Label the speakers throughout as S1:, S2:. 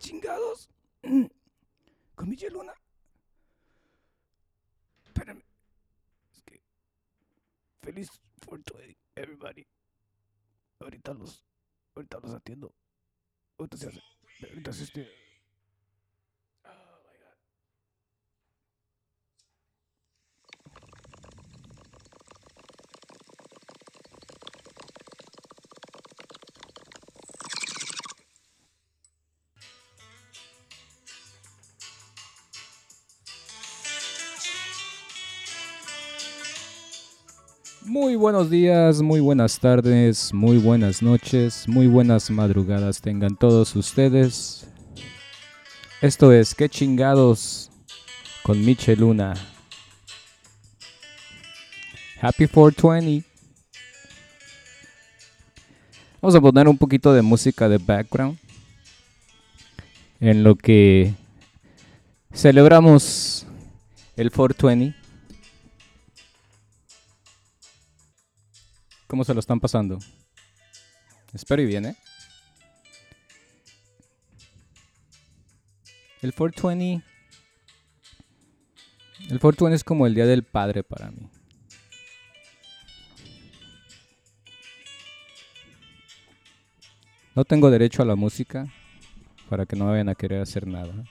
S1: chingados, chingados. Con Luna. Muy buenos días, muy buenas tardes, muy buenas noches, muy buenas madrugadas tengan todos ustedes. Esto es ¿Qué chingados? con Michel Luna. Happy 420. Vamos a poner un poquito de música de background en lo que celebramos el 420. ¿Cómo se lo están pasando? Espero y bien, ¿eh? El 420. El 420 es como el día del padre para mí. No tengo derecho a la música para que no vayan a querer hacer nada.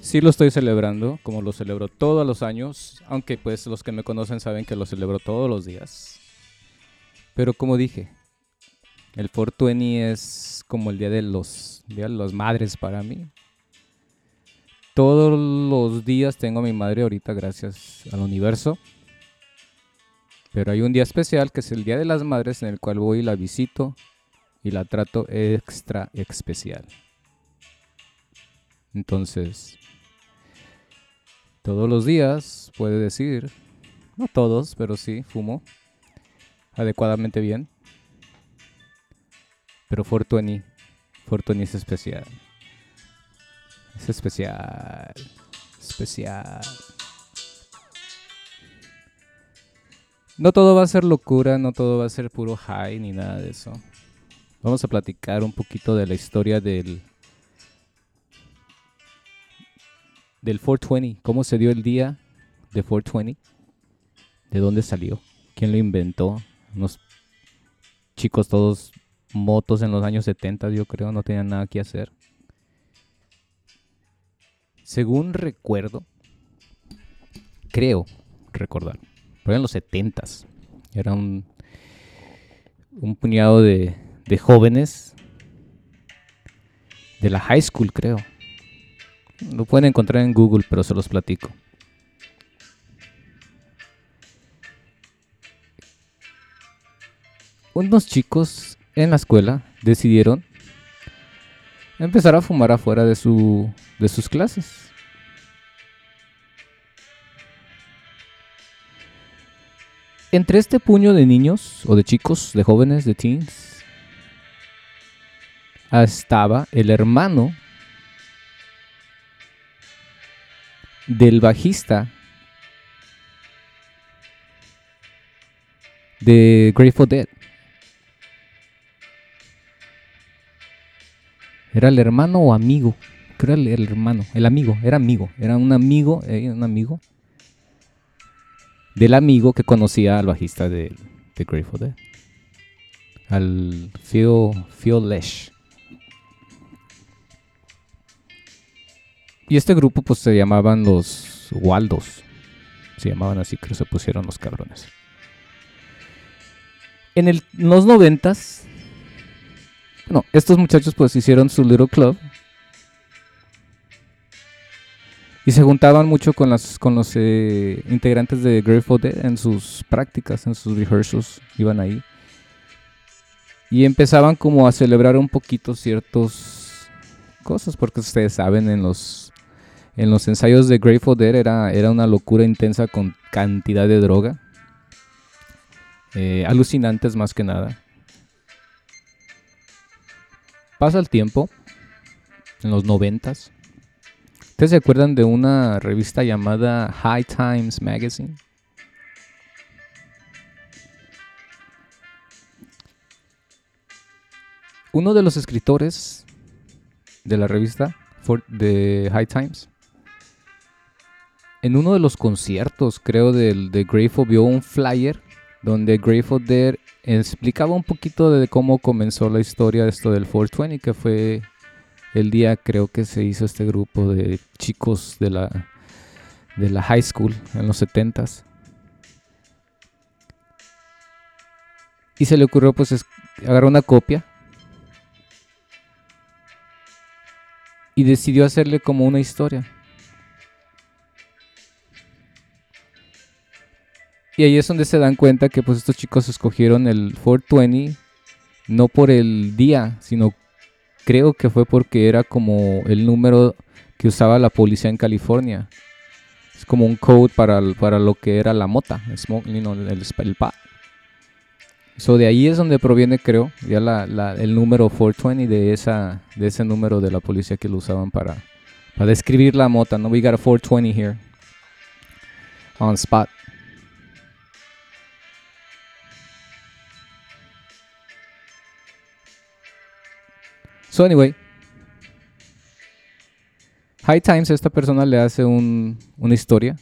S1: Sí lo estoy celebrando, como lo celebro todos los años, aunque pues los que me conocen saben que lo celebro todos los días. Pero como dije, el 420 es como el día de los de las madres para mí. Todos los días tengo a mi madre ahorita gracias al universo. Pero hay un día especial que es el Día de las Madres en el cual voy y la visito y la trato extra especial. Entonces, todos los días puede decir, no todos, pero sí, fumo adecuadamente bien. Pero Fortuny, Fortuny es especial. Es especial. Especial. No todo va a ser locura, no todo va a ser puro high ni nada de eso. Vamos a platicar un poquito de la historia del del 420, cómo se dio el día de 420, de dónde salió, quién lo inventó, unos chicos todos motos en los años 70, yo creo, no tenían nada que hacer. Según recuerdo, creo recordar, pero en los 70s, era un, un puñado de, de jóvenes de la high school, creo lo pueden encontrar en Google, pero se los platico. Unos chicos en la escuela decidieron empezar a fumar afuera de, su, de sus clases. Entre este puño de niños, o de chicos, de jóvenes, de teens, estaba el hermano del bajista de Grateful Dead. Era el hermano o amigo. Creo el, el hermano. El amigo. Era amigo. Era un amigo. Eh, un amigo. Del amigo que conocía al bajista de, de Grateful Dead. Al Phil, Phil Lesh. Y este grupo pues se llamaban los Waldos. Se llamaban así, que se pusieron los cabrones. En, el, los noventas, bueno, estos muchachos pues hicieron su little club. Y se juntaban mucho con, las, con los eh, integrantes de Grateful Dead en sus prácticas, en sus rehearsals. Iban ahí. Y empezaban como a celebrar un poquito ciertas cosas, porque ustedes saben, en los en los ensayos de Grateful Dead era, era una locura intensa con cantidad de droga. Eh, alucinantes más que nada. Pasa el tiempo, en los noventas. ¿Ustedes se acuerdan de una revista llamada High Times Magazine? uno de los escritores de la revista de High Times, en uno de los conciertos, creo, del, de Grateful, vio un flyer donde Grateful Dead explicaba un poquito de cómo comenzó la historia de esto del 420, que fue el día, creo que se hizo este grupo de chicos de la, de la high school en los 70s. Y se le ocurrió pues agarrar una copia y decidió hacerle como una historia. Y ahí es donde se dan cuenta que pues estos chicos escogieron el 420 no por el día, sino creo que fue porque era como el número que usaba la policía en California. Es como un code para, para lo que era la mota, el, el, el So de ahí es donde proviene, creo, ya la, el número 420 de, esa, de ese número de la policía que lo usaban para, para describir la mota. ¿no? We got a 420 here. On spot. So anyway. High Times, esta persona le hace un, una historia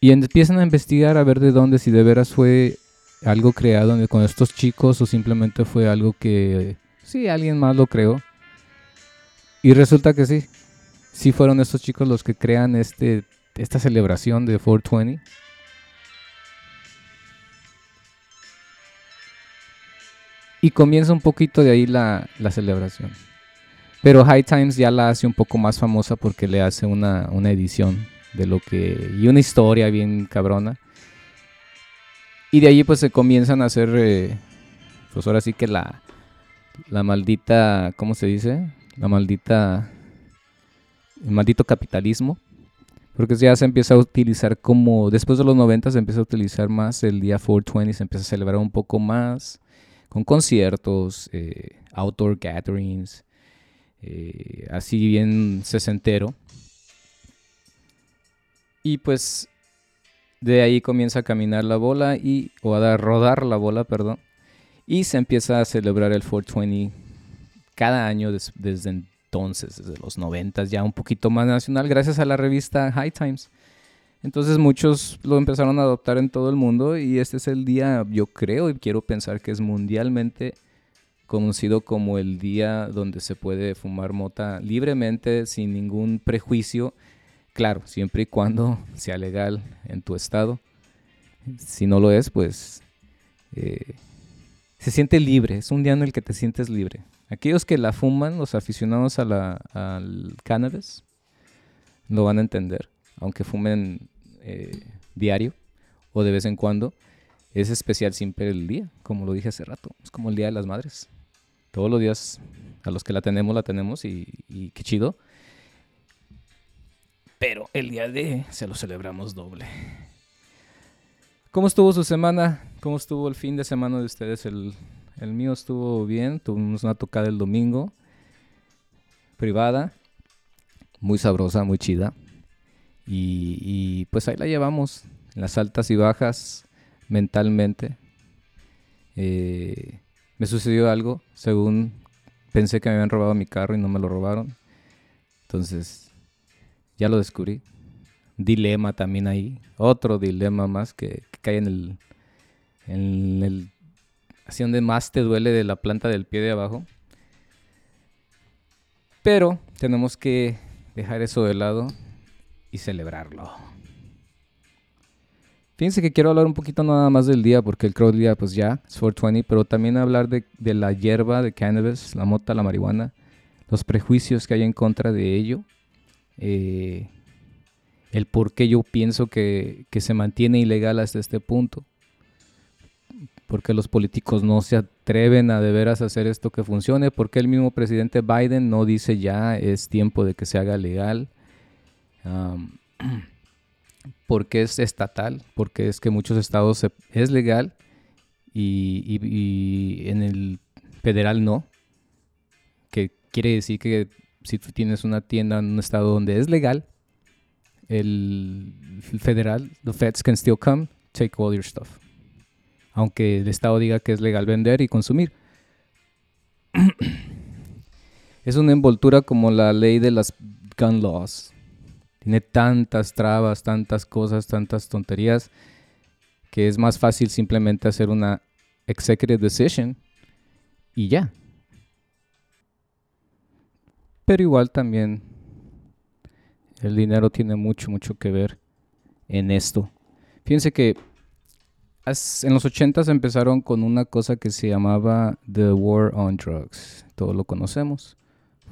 S1: Y empiezan a investigar a ver de dónde, si de veras fue algo creado con estos chicos o simplemente fue algo que, sí, alguien más lo creó. Y resulta que sí, sí fueron estos chicos los que crean este, esta celebración de 420. Y comienza un poquito de ahí la, la, celebración. Pero High Times ya la hace un poco más famosa porque le hace una, una edición de lo que y una historia bien cabrona. Y de ahí pues se comienzan a hacer eh, pues ahora sí que la la maldita cómo se dice la maldita el maldito capitalismo. Porque ya se empieza a utilizar como después de los 90 se empieza a utilizar más el día 420 se empieza a celebrar un poco más con conciertos eh, outdoor gatherings eh, así bien sesentero y pues de ahí comienza a caminar la bola y, o a rodar la bola, perdón. Y se empieza a celebrar el 420 cada año desde entonces, desde los 90, ya un poquito más nacional, gracias a la revista High Times. Entonces muchos lo empezaron a adoptar en todo el mundo y este es el día, yo creo y quiero pensar que es mundialmente conocido como el día donde se puede fumar mota libremente, sin ningún prejuicio Claro, siempre y cuando sea legal en tu estado. Si no lo es, pues eh, se siente libre. Es un día en el que te sientes libre. Aquellos que la fuman, los aficionados a la, al cannabis, lo van a entender. Aunque fumen eh, diario o de vez en cuando, es especial siempre el día, como lo dije hace rato. Es como el Día de las Madres. Todos los días a los que la tenemos, la tenemos y, y qué chido. Pero el día de se lo celebramos doble. ¿Cómo estuvo su semana? ¿Cómo estuvo el fin de semana de ustedes? El, mío estuvo bien. Tuvimos una tocada el domingo. Privada. Muy sabrosa, muy chida. Y, pues ahí la llevamos. las altas y bajas mentalmente. Eh, me sucedió algo. Según pensé que me habían robado mi carro y no me lo robaron. Entonces ya lo descubrí. Dilema también ahí. Otro dilema más que, cae en el, en el... Así donde más te duele de la planta del pie de abajo. Pero tenemos que dejar eso de lado y celebrarlo. Fíjense que quiero hablar un poquito nada más del día, porque el crowd día pues ya es 420, pero también hablar de, de, la hierba de cannabis, la mota, la marihuana, los prejuicios que hay en contra de ello eh, el por qué yo pienso que, se mantiene ilegal hasta este punto. Porque los políticos no se atreven a de veras hacer esto que funcione. Porque el mismo presidente Biden no dice ya es tiempo de que se haga legal. porque es estatal. Porque es que muchos estados es legal y, en el federal no. Que quiere decir que si tú tienes una tienda en un estado donde es legal, el federal, the feds can still come, take all your stuff. aunque el Estado diga que es legal vender y consumir. es una envoltura como la ley de las gun laws. Tiene tantas trabas, tantas cosas, tantas tonterías, que es más fácil simplemente hacer una executive decision y ya. Pero igual también el dinero tiene mucho, mucho que ver en esto. Fíjense que en los 80 empezaron con una cosa que se llamaba The War on Drugs. Todos lo conocemos.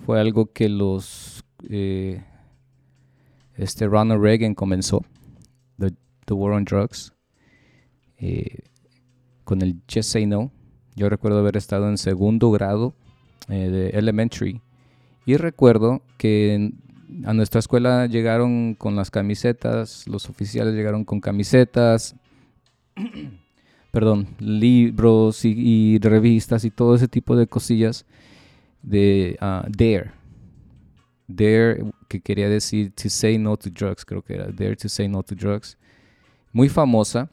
S1: Fue algo que los eh, este Ronald Reagan comenzó, The, War on Drugs, eh, con el Just Say No. Yo recuerdo haber estado en segundo grado eh, de elementary y recuerdo que a nuestra escuela llegaron con las camisetas, los oficiales llegaron con camisetas, perdón, libros y, revistas y todo ese tipo de cosillas de uh, Dare. Dare, que quería decir to say no to drugs, creo que era Dare to say no to drugs. Muy famosa.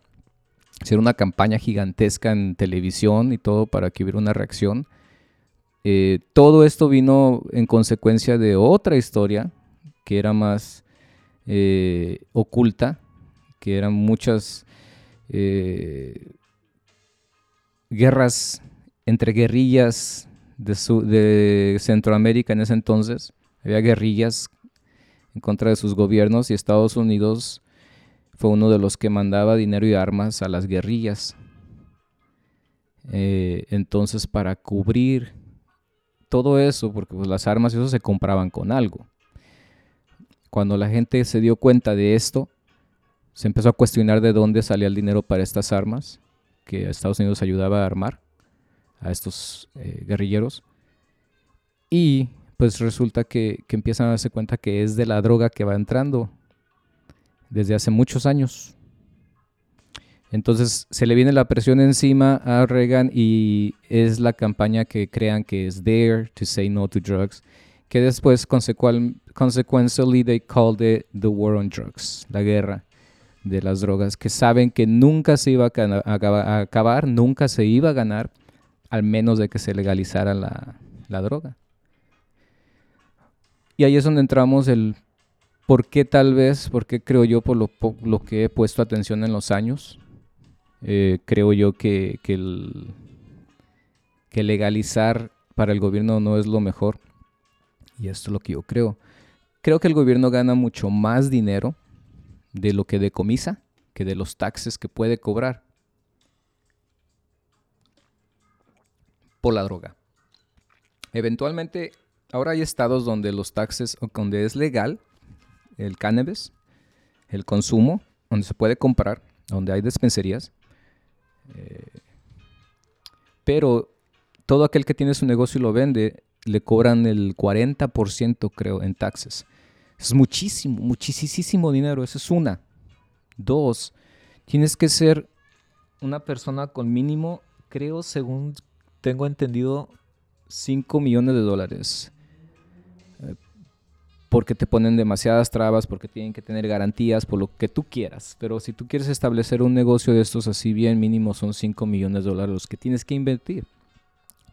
S1: Hicieron una campaña gigantesca en televisión y todo para que hubiera una reacción. Eh, todo esto vino en consecuencia de otra historia que era más eh, oculta, que eran muchas eh, guerras entre guerrillas de, Centroamérica en ese entonces. Había guerrillas en contra de sus gobiernos y Estados Unidos fue uno de los que mandaba dinero y armas a las guerrillas. Eh, entonces, para cubrir todo eso, porque pues, las armas y eso se compraban con algo. Cuando la gente se dio cuenta de esto, se empezó a cuestionar de dónde salía el dinero para estas armas que Estados Unidos ayudaba a armar a estos eh, guerrilleros. Y pues resulta que, que, empiezan a darse cuenta que es de la droga que va entrando desde hace muchos años. Entonces se le viene la presión encima a Reagan y es la campaña que crean que es Dare to Say No to Drugs que después consequently they called it the war on drugs, la guerra de las drogas, que saben que nunca se iba a, acabar, nunca se iba a ganar, al menos de que se legalizara la, droga. Y ahí es donde entramos el por qué tal vez, por qué creo yo, por lo, que he puesto atención en los años, eh, creo yo que, que legalizar para el gobierno no es lo mejor y esto es lo que yo creo. Creo que el gobierno gana mucho más dinero de lo que decomisa que de los taxes que puede cobrar por la droga. Eventualmente, ahora hay estados donde los taxes, donde es legal el cannabis, el consumo, donde se puede comprar, donde hay dispensarías. Eh, pero todo aquel que tiene su negocio y lo vende le cobran el 40% creo en taxes. Es muchísimo, muchísimo dinero. Esa es una. Dos, tienes que ser una persona con mínimo, creo, según tengo entendido, 5 millones de dólares. Porque te ponen demasiadas trabas, porque tienen que tener garantías, por lo que tú quieras. Pero si tú quieres establecer un negocio de estos así bien, mínimo son 5 millones de dólares los que tienes que invertir.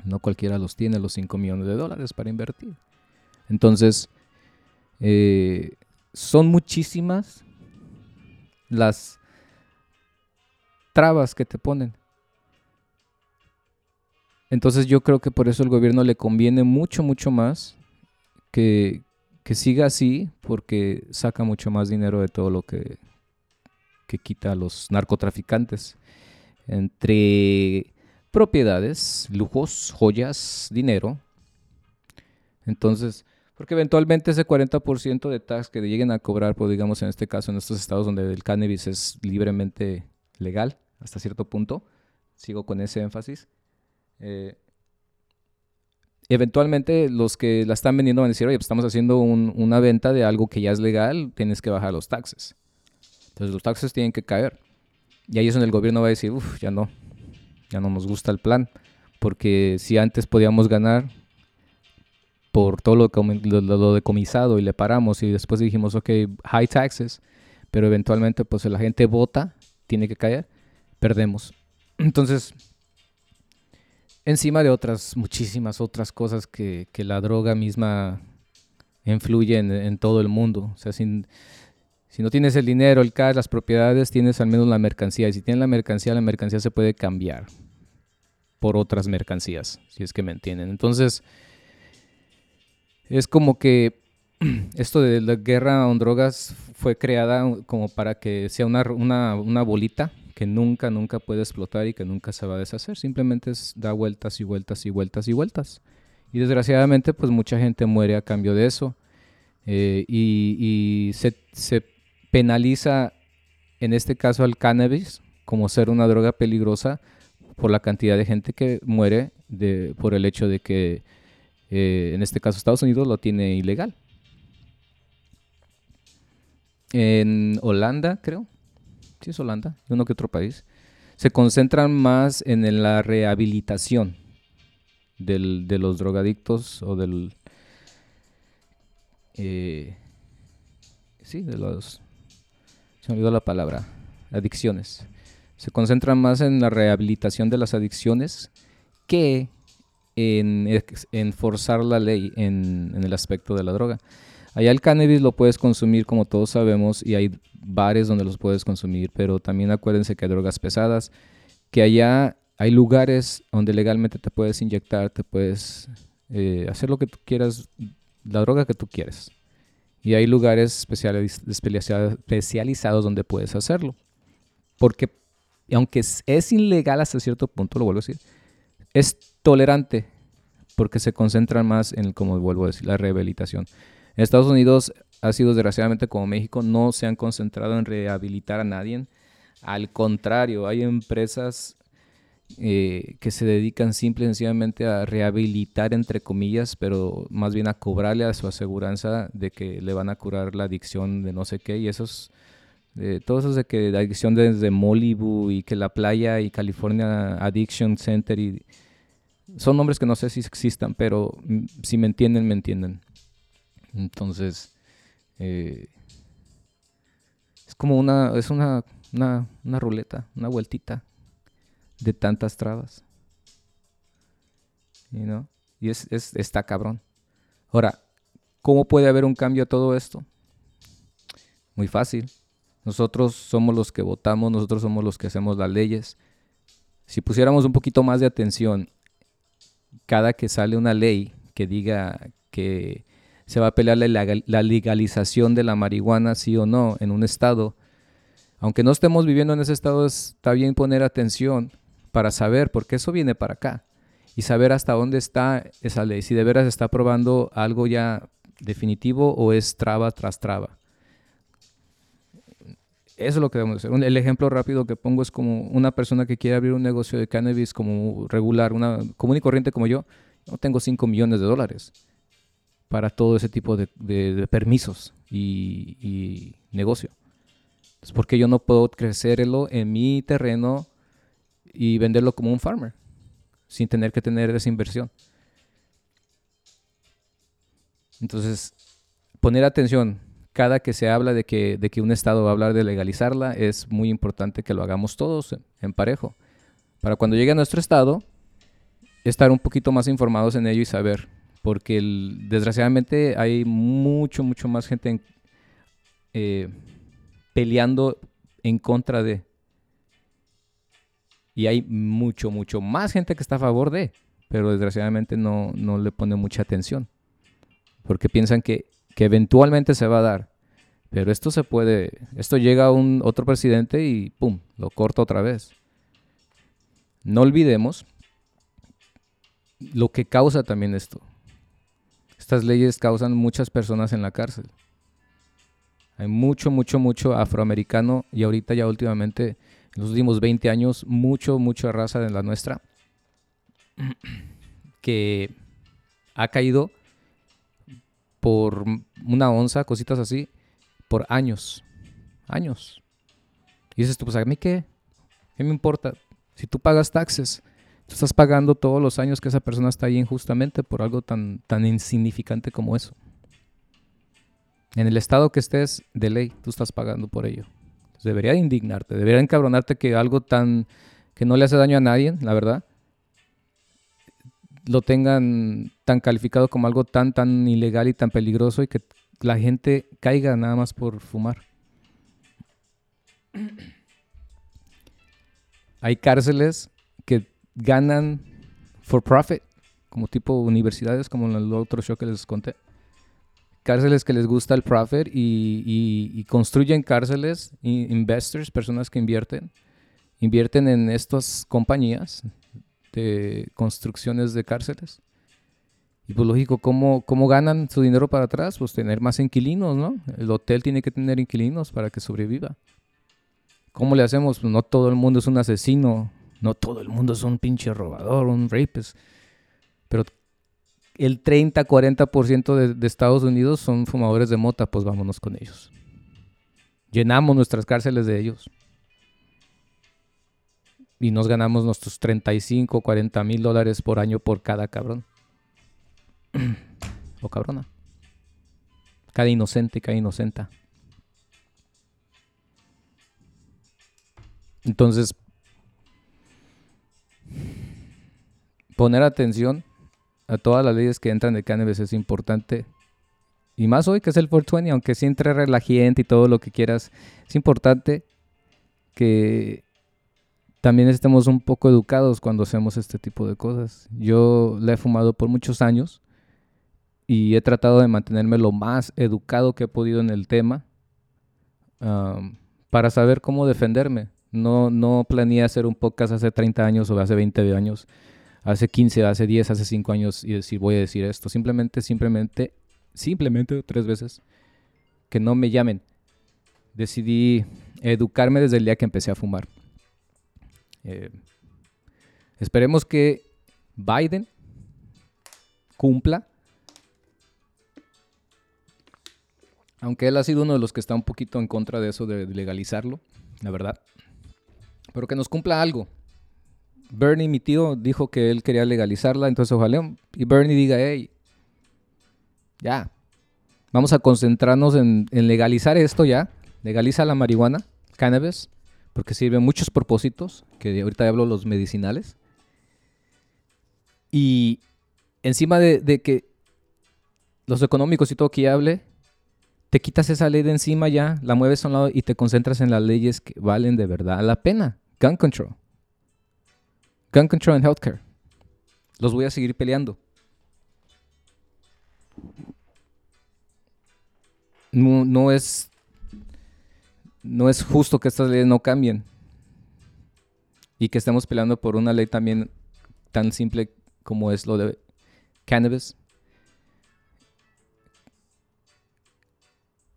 S1: No cualquiera los tiene los 5 millones de dólares para invertir. Entonces, eh, son muchísimas las trabas que te ponen. Entonces yo creo que por eso el gobierno le conviene mucho, mucho más que, que siga así, porque saca mucho más dinero de todo lo que, que quita a los narcotraficantes. Entre propiedades, lujos, joyas, dinero. Entonces, porque eventualmente ese 40% de tax que lleguen a cobrar, pues digamos en este caso en estos estados donde el cannabis es libremente legal hasta cierto punto, sigo con ese énfasis, eh, eventualmente los que la están vendiendo van a decir, oye, pues estamos haciendo una venta de algo que ya es legal, tienes que bajar los taxes. Entonces los taxes tienen que caer. Y ahí es donde el gobierno va a decir, uff, ya no, ya no nos gusta el plan, porque si antes podíamos ganar por todo lo, lo, decomisado y le paramos y después dijimos, ok, high taxes, pero eventualmente pues la gente vota, tiene que caer, perdemos. Entonces, encima de otras, muchísimas otras cosas que, la droga misma influye en, todo el mundo. O sea, si, si no tienes el dinero, el cash, las propiedades, tienes al menos la mercancía. Y si tienes la mercancía, la mercancía se puede cambiar por otras mercancías, si es que me entienden. Entonces, es como que esto de la guerra con drogas fue creada como para que sea una, una, bolita que nunca, nunca puede explotar y que nunca se va a deshacer. Simplemente es, da vueltas y vueltas y vueltas y vueltas. Y desgraciadamente, pues mucha gente muere a cambio de eso. Eh, y, se, se, penaliza, en este caso, al cannabis como ser una droga peligrosa por la cantidad de gente que muere de, por el hecho de que, eh, en este caso, Estados Unidos lo tiene ilegal. En Holanda, creo. Sí, es Holanda, uno que otro país. Se concentran más en la rehabilitación del, de los drogadictos o del... Eh, sí, de los... Se me olvidó la palabra. Adicciones. Se concentran más en la rehabilitación de las adicciones que en, forzar la ley en el aspecto de la droga. Allá el cannabis lo puedes consumir como todos sabemos y hay bares donde los puedes consumir, pero también acuérdense que hay drogas pesadas, que allá hay lugares donde legalmente te puedes inyectar, te puedes eh, hacer lo que tú quieras, la droga que tú quieres. Y hay lugares especializados donde puedes hacerlo. Porque aunque es, es ilegal hasta cierto punto, lo vuelvo a decir, es tolerante porque se concentran más en, como vuelvo a decir, la rehabilitación. Estados Unidos ha sido desgraciadamente como México, no se han concentrado en rehabilitar a nadie. Al contrario, hay empresas eh, que se dedican simple y sencillamente a rehabilitar, entre comillas, pero más bien a cobrarle a su aseguranza de que le van a curar la adicción de no sé qué. Y esos, eh, todos esos de que la adicción desde Malibu y que la playa y California Addiction Center y son nombres que no sé si existan, pero mm, si me entienden, me entienden. Entonces, eh, es como una, es una, una, una ruleta, una vueltita de tantas trabas. You Y es, es, está cabrón. Ahora, ¿cómo puede haber un cambio a todo esto? Muy fácil. Nosotros somos los que votamos, nosotros somos los que hacemos las leyes. Si pusiéramos un poquito más de atención cada que sale una ley que diga que se va a pelear la legalización de la marihuana, sí o no, en un estado. Aunque no estemos viviendo en ese estado, está bien poner atención para saber, porque eso viene para acá, y saber hasta dónde está esa ley, si de veras está probando algo ya definitivo o es traba tras traba. Eso es lo que debemos hacer. El ejemplo rápido que pongo es como una persona que quiere abrir un negocio de cannabis como regular, una común y corriente como yo. No tengo 5 millones de dólares para todo ese tipo de, permisos y, negocio. Es porque yo no puedo crecerlo en mi terreno y venderlo como un farmer sin tener que tener esa inversión. Entonces, poner atención cada que se habla de que, de que un estado va a hablar de legalizarla, es muy importante que lo hagamos todos en parejo. Para cuando llegue a nuestro estado, estar un poquito más informados en ello y saber porque desgraciadamente hay mucho, mucho más gente eh, peleando en contra de. Y hay mucho, mucho más gente que está a favor de, pero desgraciadamente no, no le pone mucha atención, porque piensan que, que, eventualmente se va a dar. Pero esto se puede, esto llega a un otro presidente y ¡pum! lo corta otra vez. No olvidemos lo que causa también esto. Estas leyes causan muchas personas en la cárcel. Hay mucho, mucho, mucho afroamericano y ahorita ya últimamente, en los últimos 20 años, mucho, mucha raza de la nuestra que ha caído por una onza, cositas así, por años. Años. Y dices tú, pues a mí qué? ¿Qué me importa? Si tú pagas taxes, Tú estás pagando todos los años que esa persona está ahí injustamente por algo tan, tan insignificante como eso. En el estado que estés de ley, tú estás pagando por ello. debería indignarte, debería encabronarte que algo tan que no le hace daño a nadie, la verdad, lo tengan tan calificado como algo tan, tan ilegal y tan peligroso y que la gente caiga nada más por fumar. Hay cárceles que ganan for profit, como tipo universidades, como en el otro show que les conté. Cárceles que les gusta el profit y, construyen cárceles, investors, personas que invierten, invierten en estas compañías de construcciones de cárceles. Y pues lógico, ¿cómo, ¿cómo ganan su dinero para atrás? Pues tener más inquilinos, ¿no? El hotel tiene que tener inquilinos para que sobreviva. ¿Cómo le hacemos? Pues no todo el mundo es un asesino, no todo el mundo es un pinche robador, un rapist. Pero el 30-40% de, de Estados Unidos son fumadores de mota, pues vámonos con ellos. Llenamos nuestras cárceles de ellos. Y nos ganamos nuestros 35, 40 mil dólares por año por cada cabrón. o cabrona. Cada inocente, cada inocenta. Entonces, poner atención a todas las leyes que entran de cannabis es importante. Y más hoy que es el 420, aunque sí entre relajiente y todo lo que quieras, es importante que también estemos un poco educados cuando hacemos este tipo de cosas. Yo la he fumado por muchos años y he tratado de mantenerme lo más educado que he podido en el tema para saber cómo defenderme. No, no planeé hacer un podcast hace 30 años o hace 20 años, hace 15, hace 10, hace 5 años y decir voy a decir esto. Simplemente, simplemente, simplemente tres veces que no me llamen. Decidí educarme desde el día que empecé a fumar. Eh, esperemos que Biden cumpla Aunque él ha sido uno de los que está un poquito en contra de eso de legalizarlo, la verdad. Pero que nos cumpla algo. Bernie, mi tío, dijo que él quería legalizarla, entonces ojalá y Bernie diga, hey, ya, vamos a concentrarnos en, legalizar esto ya, legaliza la marihuana, cannabis, porque sirve muchos propósitos, que ahorita hablo los medicinales. Y encima de, que los económicos y todo que ya hable, te quitas esa ley de encima ya, la mueves a un lado y te concentras en las leyes que valen de verdad la pena. Gun control. Gun control and healthcare. Los voy a seguir peleando. No, no es no es justo que estas leyes no cambien y que estemos peleando por una ley también tan simple como es lo de cannabis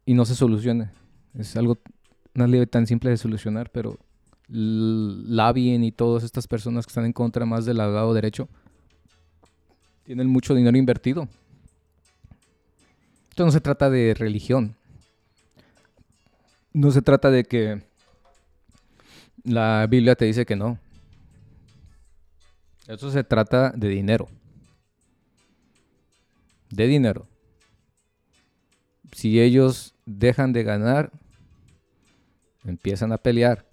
S1: y no se solucione. Es algo, una ley tan simple de solucionar, pero Labien y todas estas personas que están en contra más del lado derecho tienen mucho dinero invertido. Esto no se trata de religión. No se trata de que la Biblia te dice que no. Esto se trata de dinero. De dinero. Si ellos dejan de ganar, empiezan a pelear.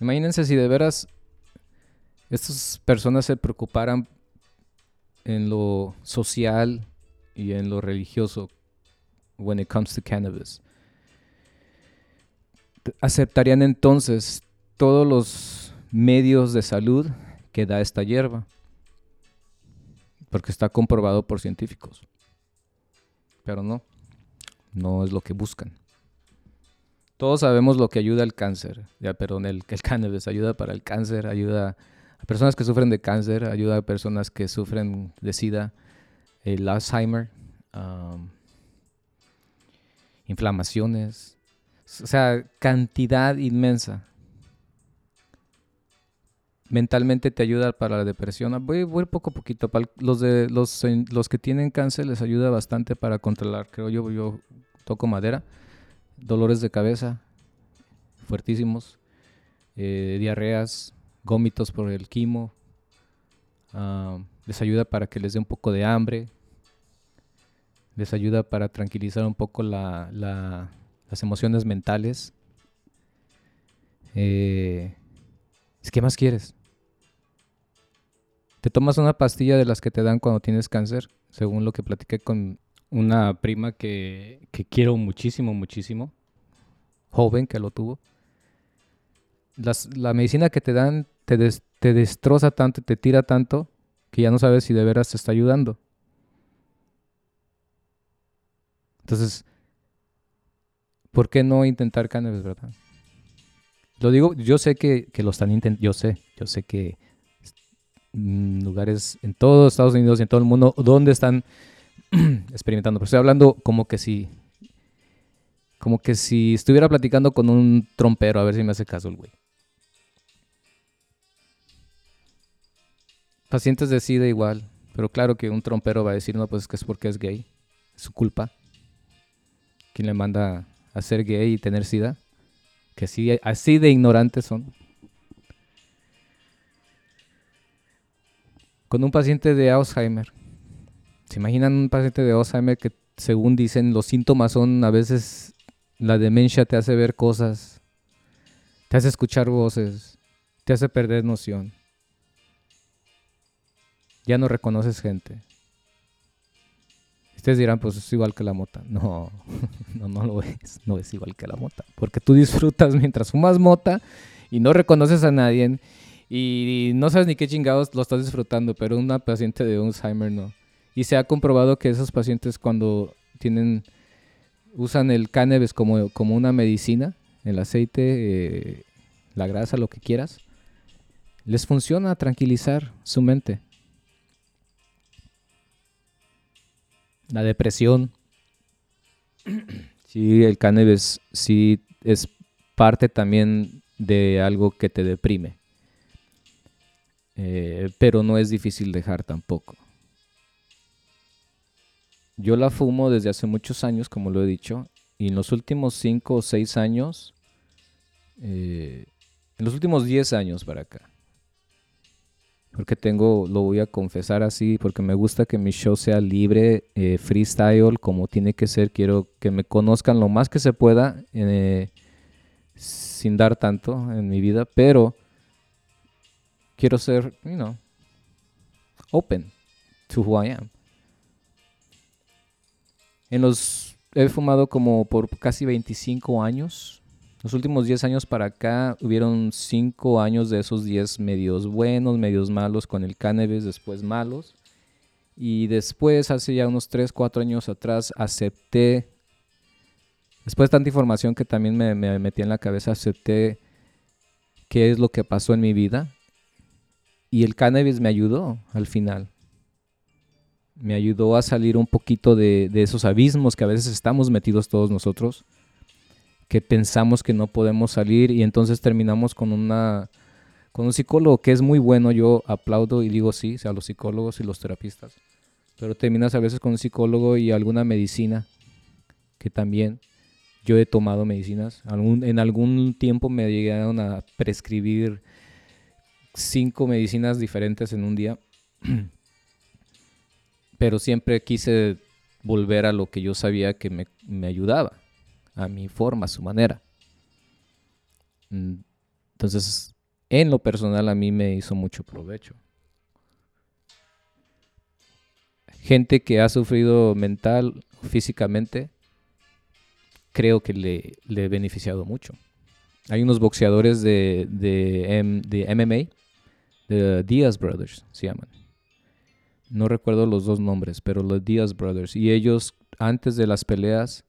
S1: Imagínense si de veras estas personas se preocuparan en lo social y en lo religioso when it comes to cannabis. Aceptarían entonces todos los medios de salud que da esta hierba porque está comprobado por científicos. Pero no, no es lo que buscan. Todos sabemos lo que ayuda al cáncer, ya, perdón, el, el cannabis ayuda para el cáncer, ayuda a personas que sufren de cáncer, ayuda a personas que sufren de SIDA, el Alzheimer, inflamaciones, o sea, cantidad inmensa mentalmente te ayuda para la depresión. Voy, voy poco a poquito. Los, de, los, los que tienen cáncer les ayuda bastante para controlar, creo yo, yo toco madera. Dolores de cabeza fuertísimos, eh, diarreas, gómitos por el quimo. Ah, les ayuda para que les dé un poco de hambre. Les ayuda para tranquilizar un poco las emociones mentales. Eh, ¿Qué más quieres? Te tomas una pastilla de las que te dan cuando tienes cáncer, según lo que platiqué con una prima que, quiero muchísimo, muchísimo, joven que lo tuvo. la medicina que te dan te, te destroza tanto, te tira tanto, que ya no sabes si de veras te está ayudando. Entonces, ¿por qué no intentar cannabis, verdad? Lo digo, yo sé que, lo están intentando, yo sé, yo sé que mm, lugares en todos Estados Unidos y en todo el mundo donde están experimentando, pero estoy hablando como que si, como que si estuviera platicando con un trompero, a ver si me hace caso el güey. Pacientes decide igual, pero claro que un trompero va a decir, no, pues es que es porque es gay, es su culpa. ¿Quién le manda a ser gay y tener sida? Que así, así de ignorantes son. Con un paciente de Alzheimer. ¿Se imaginan un paciente de Alzheimer que según dicen los síntomas son a veces la demencia te hace ver cosas, te hace escuchar voces, te hace perder noción. Ya no reconoces gente. Ustedes dirán, pues es igual que la mota. No, no, no lo es. No es igual que la mota. Porque tú disfrutas mientras fumas mota y no reconoces a nadie y no sabes ni qué chingados lo estás disfrutando, pero una paciente de Alzheimer no. Y se ha comprobado que esos pacientes cuando tienen, usan el cannabis como, como una medicina, el aceite, eh, la grasa, lo que quieras, les funciona tranquilizar su mente. la depresión. Sí, el cannabis sí es parte también de algo que te deprime. Eh, pero no es difícil dejar tampoco. Yo la fumo desde hace muchos años, como lo he dicho, y en los últimos 5 o 6 años, eh, en los últimos 10 años para acá, porque tengo, lo voy a confesar así, porque me gusta que mi show sea libre, eh, freestyle, como tiene que ser. Quiero que me conozcan lo más que se pueda, eh, sin dar tanto en mi vida, pero quiero ser, you know, open to who I am. En los, he fumado como por casi 25 años, los últimos 10 años para acá hubieron 5 años de esos 10 medios buenos, medios malos con el cannabis, después malos. Y después, hace ya unos 3, 4 años atrás, acepté, después de tanta información que también me, me metí en la cabeza, acepté qué es lo que pasó en mi vida. Y el cannabis me ayudó al final. Me ayudó a salir un poquito de, esos abismos que a veces estamos metidos todos nosotros que pensamos que no podemos salir y entonces terminamos con una con un psicólogo que es muy bueno, yo aplaudo y digo sí, a los psicólogos y los terapistas, pero terminas a veces con un psicólogo y alguna medicina que también yo he tomado medicinas, en algún tiempo me llegaron a prescribir cinco medicinas diferentes en un día, pero siempre quise volver a lo que yo sabía que me, me ayudaba a mi forma, a su manera. Mm, entonces, en lo personal a mí me hizo mucho provecho. Gente que ha sufrido mental, físicamente, creo que le, le he beneficiado mucho. Hay unos boxeadores de, de, de MMA, de Diaz Brothers se llaman. No recuerdo los dos nombres, pero los Diaz Brothers. Y ellos, antes de las peleas,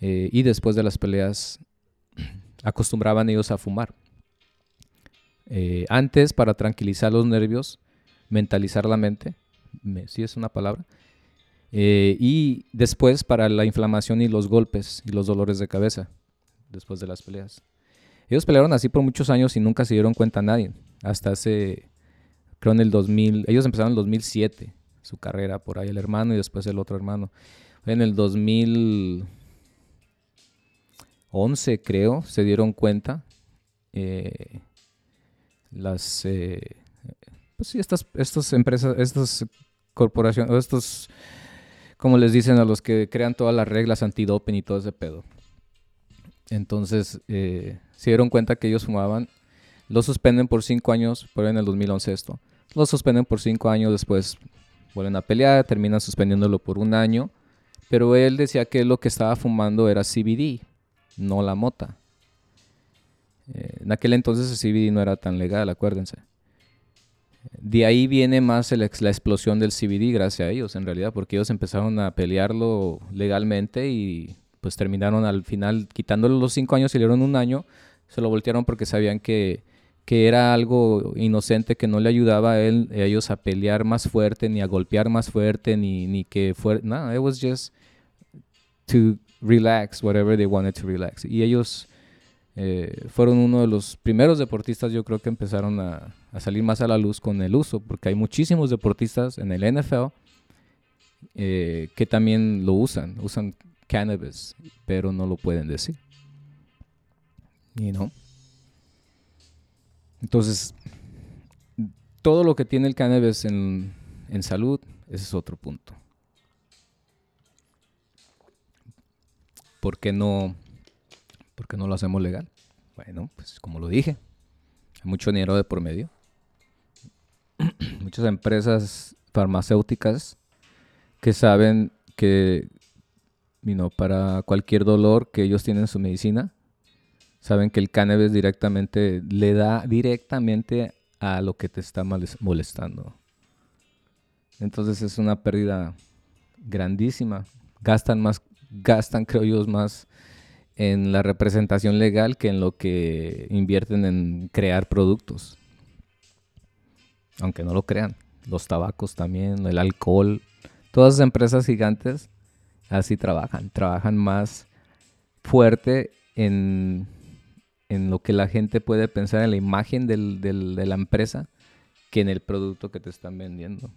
S1: eh, y después de las peleas acostumbraban ellos a fumar. Eh, antes, para tranquilizar los nervios, mentalizar la mente, si es una palabra, eh, y después para la inflamación y los golpes y los dolores de cabeza, después de las peleas. Ellos pelearon así por muchos años y nunca se dieron cuenta a nadie, hasta hace, creo en el 2000, ellos empezaron en el 2007 su carrera, por ahí el hermano y después el otro hermano. En el 2000, 11 creo, se dieron cuenta. Eh, las, eh, pues sí, estas, estas empresas, estas corporaciones, estos, como les dicen a los que crean todas las reglas antidoping y todo ese pedo. Entonces eh, se dieron cuenta que ellos fumaban. Lo suspenden por cinco años, pero en el 2011 esto. Lo suspenden por cinco años, después vuelven a pelear, terminan suspendiéndolo por un año. Pero él decía que lo que estaba fumando era CBD, no la mota. Eh, en aquel entonces el CBD no era tan legal, acuérdense. De ahí viene más la explosión del CBD gracias a ellos, en realidad, porque ellos empezaron a pelearlo legalmente y pues terminaron al final quitándole los cinco años le dieron un año. Se lo voltearon porque sabían que, que era algo inocente que no le ayudaba a, él, a ellos a pelear más fuerte, ni a golpear más fuerte, ni, ni que fuera. No, it was just to relax whatever they wanted to relax. Y ellos eh, fueron uno de los primeros deportistas, yo creo que empezaron a, salir más a la luz con el uso, porque hay muchísimos deportistas en el NFL eh, que también lo usan, usan cannabis, pero no lo pueden decir. Y no. Entonces, todo lo que tiene el cannabis en, en salud, ese es otro punto. ¿Por qué no, por qué no lo hacemos legal? Bueno, pues como lo dije, hay mucho dinero de por medio. Muchas empresas farmacéuticas que saben que para cualquier dolor que ellos tienen en su medicina, saben que el cannabis directamente le da directamente a lo que te está molestando. Entonces es una pérdida grandísima. Gastan más, gastan creo yo más en la representación legal que en lo que invierten en crear productos. Aunque no lo crean. Los tabacos también, el alcohol. Todas esas empresas gigantes así trabajan. Trabajan más fuerte en en lo que la gente puede pensar en la imagen de la empresa que en el producto que te están vendiendo.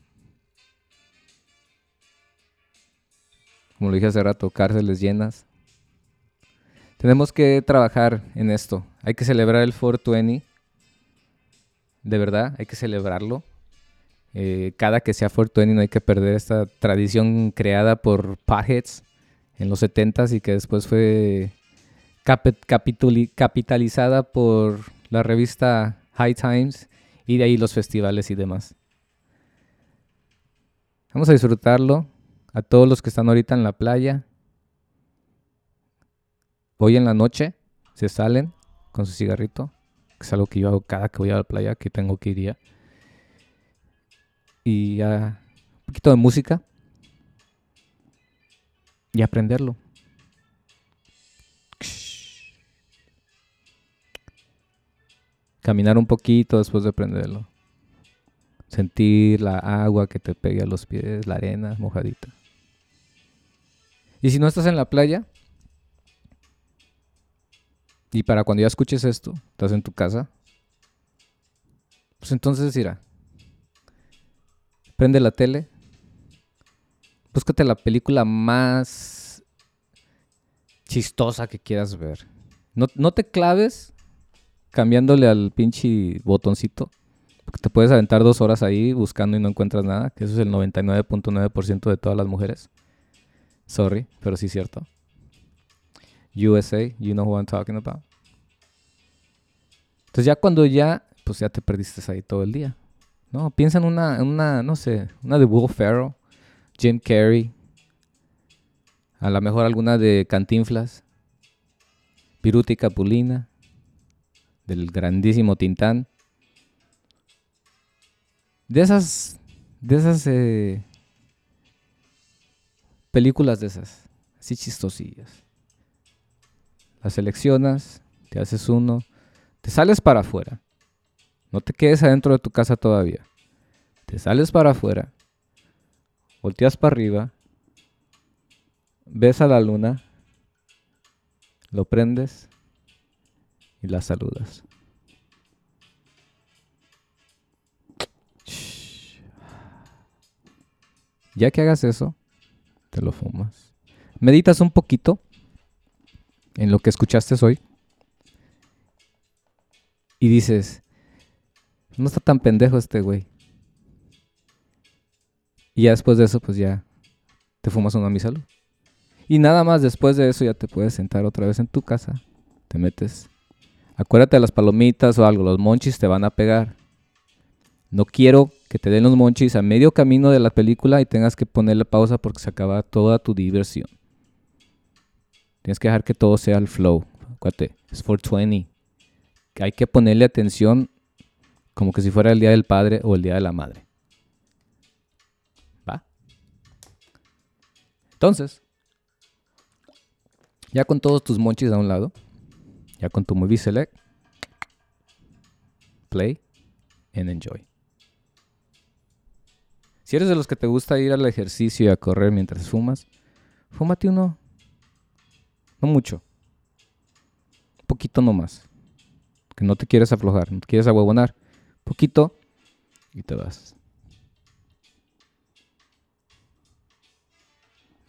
S1: Como lo dije hace rato, cárceles llenas. Tenemos que trabajar en esto. Hay que celebrar el 420. De verdad, hay que celebrarlo. Eh, cada que sea 420 no hay que perder esta tradición creada por Potheads en los 70s y que después fue capitalizada por la revista High Times y de ahí los festivales y demás. Vamos a disfrutarlo. A todos los que están ahorita en la playa. Hoy en la noche se salen con su cigarrito. Que es algo que yo hago cada que voy a la playa, que tengo que ir ya. Y ya un poquito de música. Y aprenderlo. Caminar un poquito después de prenderlo. Sentir la agua que te pegue a los pies, la arena mojadita. Y si no estás en la playa, y para cuando ya escuches esto, estás en tu casa, pues entonces irá. Prende la tele, búscate la película más chistosa que quieras ver. No, no te claves cambiándole al pinche botoncito. Porque te puedes aventar dos horas ahí buscando y no encuentras nada. Que eso es el 99.9% de todas las mujeres. Sorry, pero sí es cierto. USA, you know who I'm talking about. Entonces ya cuando ya, pues ya te perdiste ahí todo el día. No, piensa en una, una, no sé, una de Will Ferrell, Jim Carrey, a lo mejor alguna de Cantinflas, Piruti Capulina, del grandísimo Tintán. De esas, de esas eh, películas de esas, así chistosillas. Las seleccionas, te haces uno, te sales para afuera. No te quedes adentro de tu casa todavía. Te sales para afuera, volteas para arriba, ves a la luna, lo prendes y la saludas. Ya que hagas eso, te lo fumas. Meditas un poquito en lo que escuchaste hoy. Y dices, no está tan pendejo este güey. Y ya después de eso, pues ya te fumas una mi salud. Y nada más después de eso ya te puedes sentar otra vez en tu casa te metes. Acuérdate de las palomitas o algo, los monchis te van a pegar. No quiero que te den los monchis a medio camino de la película y tengas que ponerle pausa porque se acaba toda tu diversión. Tienes que dejar que todo sea el flow. Acuérdate, es 420. Hay que ponerle atención como que si fuera el día del padre o el día de la madre. ¿Va? Entonces, ya con todos tus monchis a un lado, ya con tu movie select, play and enjoy. Si eres de los que te gusta ir al ejercicio y a correr mientras fumas, fúmate uno. No mucho. Un poquito nomás. Que no te quieres aflojar, no te quieres ahuevonar. Poquito y te vas.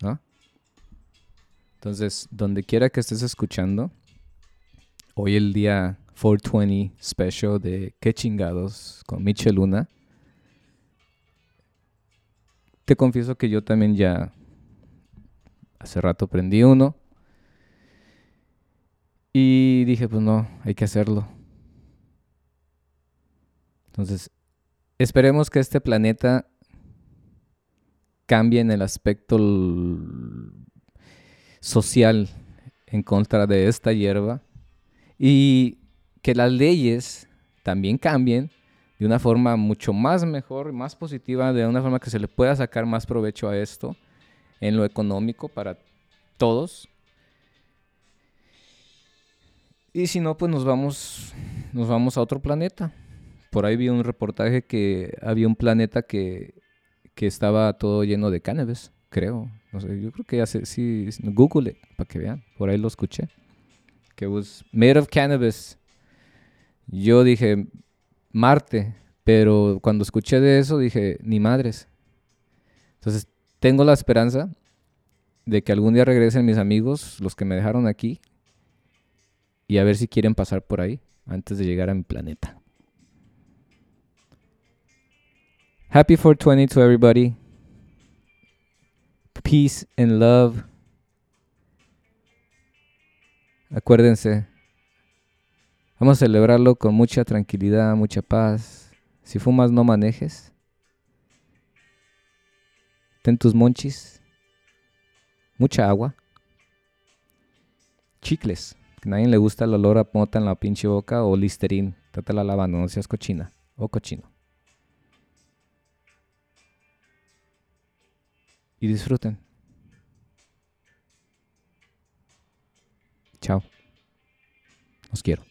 S1: ¿No? Entonces, donde quiera que estés escuchando, hoy el día 420 special de Qué chingados con Michel Luna te confieso que yo también ya hace rato prendí uno. Y dije, pues no, hay que hacerlo. Entonces, esperemos que este planeta cambie en el aspecto social en contra de esta hierba y que las leyes también cambien de una forma mucho más mejor, más positiva, de una forma que se le pueda sacar más provecho a esto en lo económico para todos. Y si no, pues nos vamos, nos vamos a otro planeta. Por ahí vi un reportaje que había un planeta que, que estaba todo lleno de cannabis, creo. No sé, yo creo que ya sé, sí, Google para que vean. Por ahí lo escuché. Que was made of cannabis. Yo dije, Marte, pero cuando escuché de eso dije, ni madres. Entonces, tengo la esperanza de que algún día regresen mis amigos, los que me dejaron aquí, y a ver si quieren pasar por ahí antes de llegar a mi planeta. Happy 420 to everybody. Peace and love. Acuérdense, Vamos a celebrarlo con mucha tranquilidad, mucha paz. Si fumas, no manejes. Ten tus monchis. Mucha agua. Chicles. Que a nadie le gusta el olor a mota en la pinche boca o listerín. la lavando, no seas cochina o cochino. Y disfruten. Chao. Os quiero.